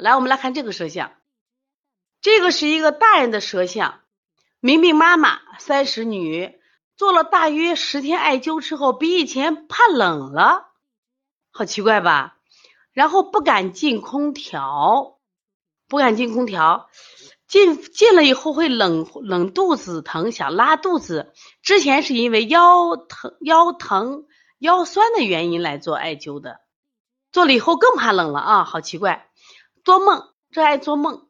来，我们来看这个舌象，这个是一个大人的舌象，明明妈妈三十女，做了大约十天艾灸之后，比以前怕冷了，好奇怪吧？然后不敢进空调，不敢进空调。进进了以后会冷冷肚子疼，想拉肚子。之前是因为腰疼腰疼腰酸的原因来做艾灸的，做了以后更怕冷了啊，好奇怪。做梦，这爱做梦。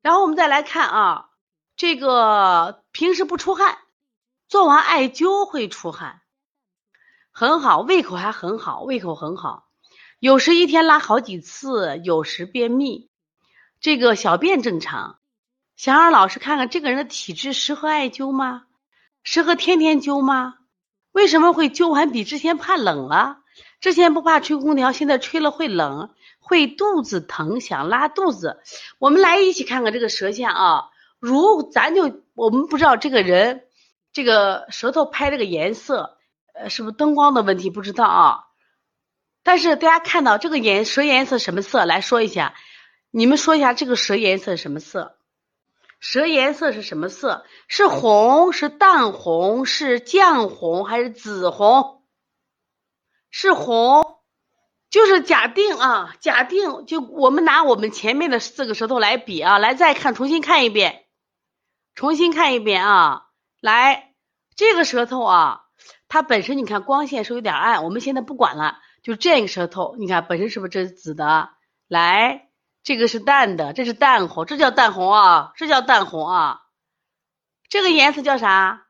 然后我们再来看啊，这个平时不出汗，做完艾灸会出汗，很好，胃口还很好，胃口很好。有时一天拉好几次，有时便秘，这个小便正常。想让老师看看这个人的体质适合艾灸吗？适合天天灸吗？为什么会灸完比之前怕冷了？之前不怕吹空调，现在吹了会冷，会肚子疼，想拉肚子。我们来一起看看这个舌象啊。如咱就我们不知道这个人这个舌头拍这个颜色，呃，是不是灯光的问题？不知道啊。但是大家看到这个颜舌颜色什么色？来说一下，你们说一下这个舌颜色什么色？舌颜色是什么色？是红，是淡红，是绛红，还是紫红？是红，就是假定啊，假定就我们拿我们前面的四个舌头来比啊，来再看，重新看一遍，重新看一遍啊，来这个舌头啊，它本身你看光线是有点暗，我们现在不管了，就这个舌头，你看本身是不是这是紫的？来。这个是淡的，这是淡红，这叫淡红啊，这叫淡红啊。这个颜色叫啥？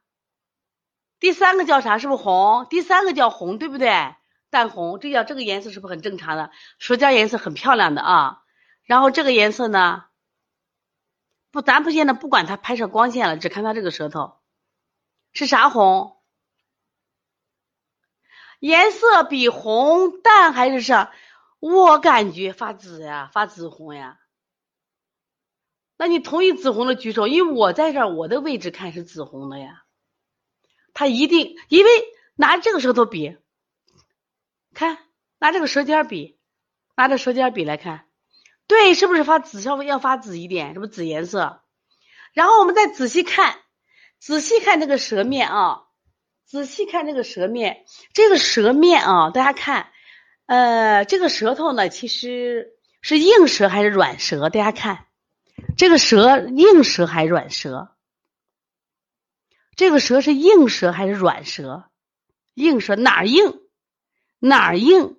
第三个叫啥？是不是红？第三个叫红，对不对？淡红，这叫这个颜色是不是很正常的？舌尖颜色很漂亮的啊。然后这个颜色呢？不，咱不现在不管它拍摄光线了，只看它这个舌头是啥红？颜色比红淡还是啥？我感觉发紫呀，发紫红呀。那你同意紫红的举手，因为我在这儿，我的位置看是紫红的呀。他一定，因为拿这个舌头比，看拿这个舌尖比，拿着舌尖比来看，对，是不是发紫？稍微要发紫一点，是不紫颜色？然后我们再仔细看，仔细看这个舌面啊，仔细看这个舌面，这个舌面啊，大家看。呃，这个舌头呢，其实是硬舌还是软舌？大家看，这个舌硬舌还是软舌？这个舌是硬舌还是软舌？硬舌哪儿硬？哪儿硬？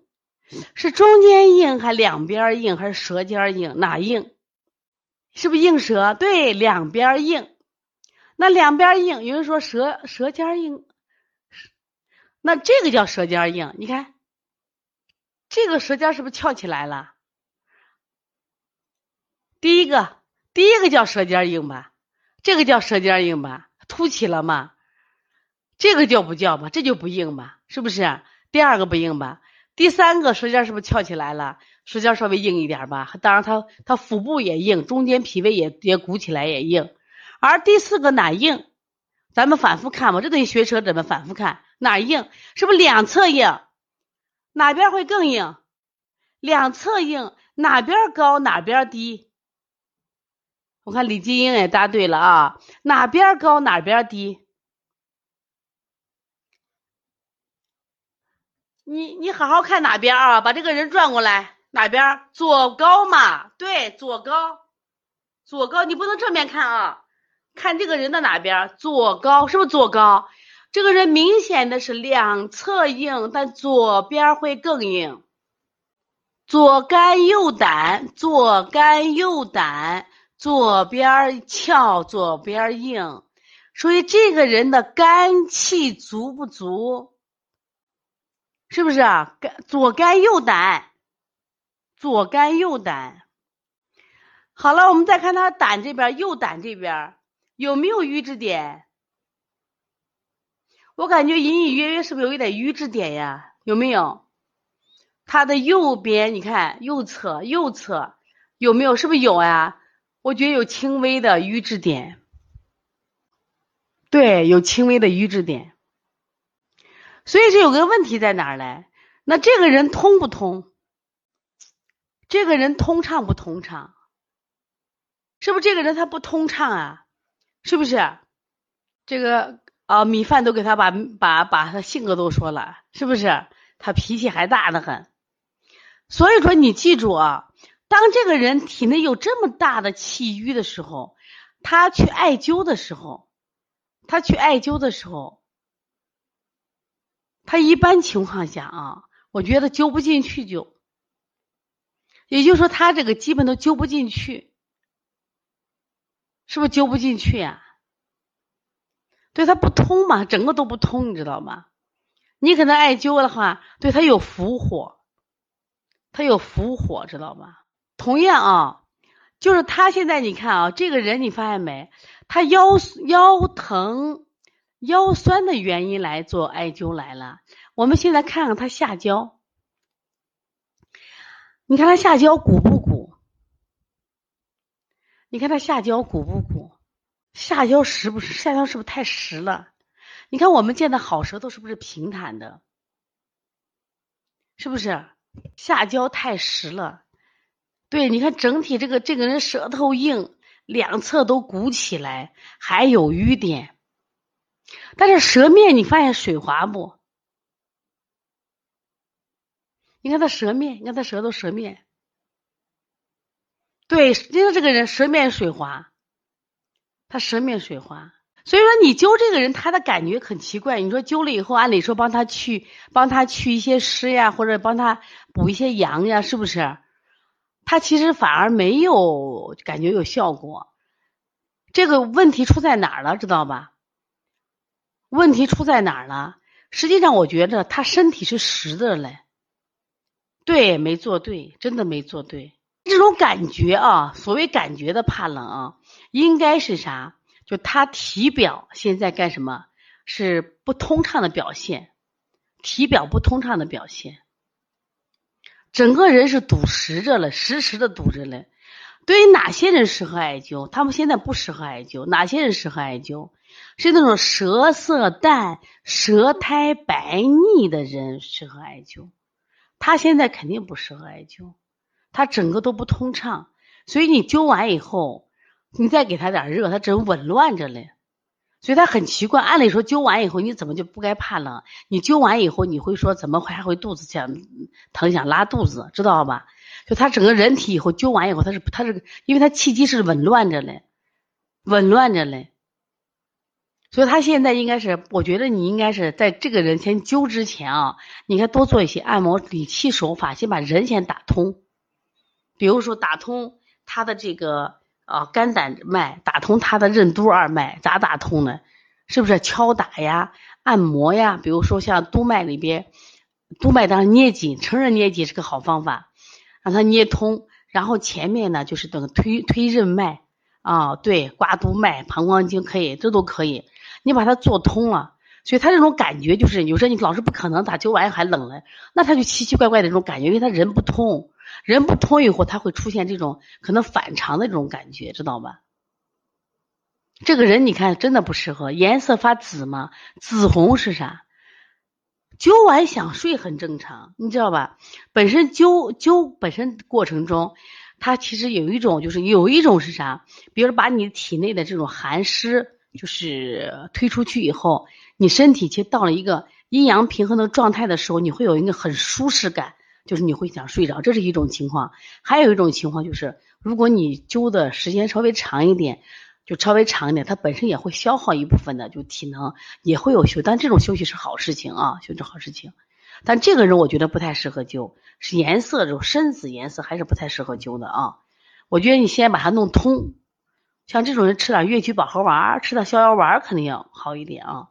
是中间硬还两边硬还是舌尖硬？哪硬？是不是硬舌？对，两边硬。那两边硬，有人说舌舌尖硬，那这个叫舌尖硬。你看。这个舌尖是不是翘起来了？第一个，第一个叫舌尖硬吧？这个叫舌尖硬吧？凸起了吗？这个叫不叫吧？这就不硬吧？是不是？第二个不硬吧？第三个舌尖是不是翘起来了？舌尖稍微硬一点吧？当然，它它腹部也硬，中间脾胃也也鼓起来也硬。而第四个哪硬？咱们反复看吧，这东西学舌怎么反复看哪硬？是不是两侧硬？哪边会更硬？两侧硬，哪边高哪边低？我看李金英也答对了啊！哪边高哪边低？你你好好看哪边啊？把这个人转过来，哪边左高嘛？对，左高，左高，你不能正面看啊！看这个人的哪边？左高，是不是左高？这个人明显的是两侧硬，但左边会更硬。左肝右胆，左肝右胆，左边翘，左边硬，所以这个人的肝气足不足？是不是啊？肝左肝右胆，左肝右胆。好了，我们再看他胆这边，右胆这边有没有瘀滞点？我感觉隐隐约约是不是有一点瘀滞点呀？有没有？它的右边，你看右侧，右侧有没有？是不是有呀？我觉得有轻微的瘀滞点。对，有轻微的瘀滞点。所以这有个问题在哪儿嘞？那这个人通不通？这个人通畅不通畅？是不是这个人他不通畅啊？是不是？这个啊，米饭都给他把把把他性格都说了，是不是？他脾气还大的很。所以说，你记住啊，当这个人体内有这么大的气郁的时候，他去艾灸的时候，他去艾灸的时候，他一般情况下啊，我觉得灸不进去就。也就是说，他这个基本都灸不进去，是不是灸不进去呀？对他不通嘛，整个都不通，你知道吗？你可能艾灸的话，对他有伏火，他有伏火，知道吗？同样啊，就是他现在你看啊，这个人你发现没？他腰腰疼、腰酸的原因来做艾灸来了。我们现在看看他下焦。你看他下焦鼓不鼓？你看他下焦鼓不鼓？下焦实不实？下焦是不是太实了？你看我们见的好舌头是不是平坦的？是不是下焦太实了？对，你看整体这个这个人舌头硬，两侧都鼓起来，还有瘀点。但是舌面你发现水滑不？你看他舌面，你看他舌头舌面，对，因为这个人舌面水滑，他舌面水滑，所以说你灸这个人，他的感觉很奇怪。你说灸了以后，按理说帮他去帮他去一些湿呀，或者帮他补一些阳呀，是不是？他其实反而没有感觉有效果。这个问题出在哪儿了？知道吧？问题出在哪儿了？实际上，我觉得他身体是实的嘞。对，没做对，真的没做对。这种感觉啊，所谓感觉的怕冷啊，应该是啥？就他体表现在干什么？是不通畅的表现，体表不通畅的表现，整个人是堵实着了，实实的堵着了。对于哪些人适合艾灸？他们现在不适合艾灸。哪些人适合艾灸？是那种舌色淡、舌苔白腻的人适合艾灸。他现在肯定不适合艾灸，他整个都不通畅，所以你灸完以后，你再给他点热，他整紊乱着嘞，所以他很奇怪。按理说灸完以后，你怎么就不该怕冷？你灸完以后，你会说怎么还会肚子想疼想拉肚子，知道吧？就他整个人体以后灸完以后，他是他是因为他气机是紊乱着嘞，紊乱着嘞。所以他现在应该是，我觉得你应该是在这个人先灸之前啊，你该多做一些按摩理气手法，先把人先打通。比如说打通他的这个呃肝胆脉，打通他的任督二脉，咋打通呢？是不是敲打呀、按摩呀？比如说像督脉里边，督脉当然捏紧，成人捏紧是个好方法，让他捏通。然后前面呢就是等推推任脉啊，对，刮督脉、膀胱经可以，这都可以。你把它做通了，所以他这种感觉就是，有时候你老是不可能咋灸完还冷了，那他就奇奇怪怪的这种感觉，因为他人不通，人不通以后他会出现这种可能反常的这种感觉，知道吧？这个人你看真的不适合，颜色发紫吗？紫红是啥？灸完想睡很正常，你知道吧？本身灸灸本身过程中，它其实有一种就是有一种是啥？比如把你体内的这种寒湿。就是推出去以后，你身体其实到了一个阴阳平衡的状态的时候，你会有一个很舒适感，就是你会想睡着，这是一种情况。还有一种情况就是，如果你灸的时间稍微长一点，就稍微长一点，它本身也会消耗一部分的，就体能也会有休。但这种休息是好事情啊，休息好事情。但这个人我觉得不太适合灸，是颜色这种深紫颜色还是不太适合灸的啊。我觉得你先把它弄通。像这种人吃点越橘保和丸，吃点逍遥丸肯定要好一点啊。